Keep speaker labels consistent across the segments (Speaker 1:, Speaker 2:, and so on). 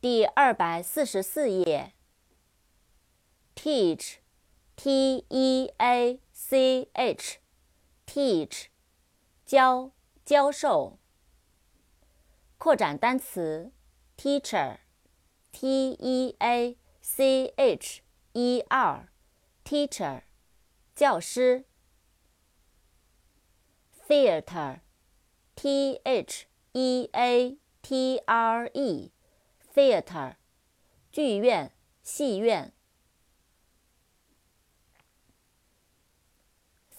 Speaker 1: 第二百四十四页。teach，t-e-a-c-h，teach，教，教授。扩展单词，teacher，t-e-a-c-h-e-r，teacher，教师。theatre，T-H-E-A-T-R-E Theater，剧院、戏院。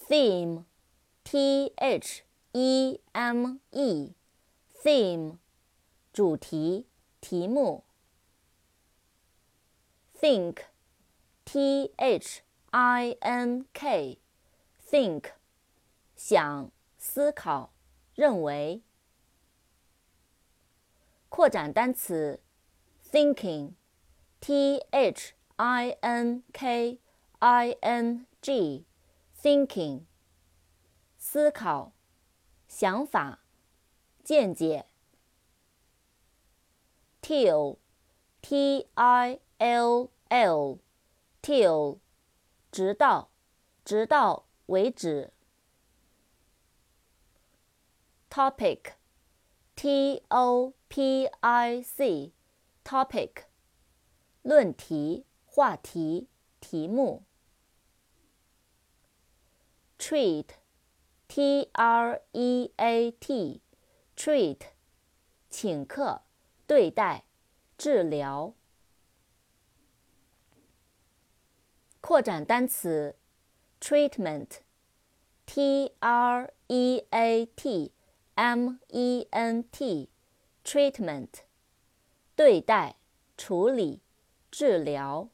Speaker 1: theme，t-h-e-m-e，theme，主题、题目。think，t-h-i-n-k，think，想。思考，认为。扩展单词 ，thinking，t h i n k i n g，thinking，思考，想法，见解。till，t i l l，till，直到，直到为止。topic, t o p i c, Topic, 论题、话题、题目。treat, t r e a t, treat, 请客、对待、治疗。扩展单词，treatment, t r e a t。ment，treatment，对待处理治疗。